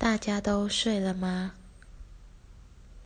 大家都睡了吗？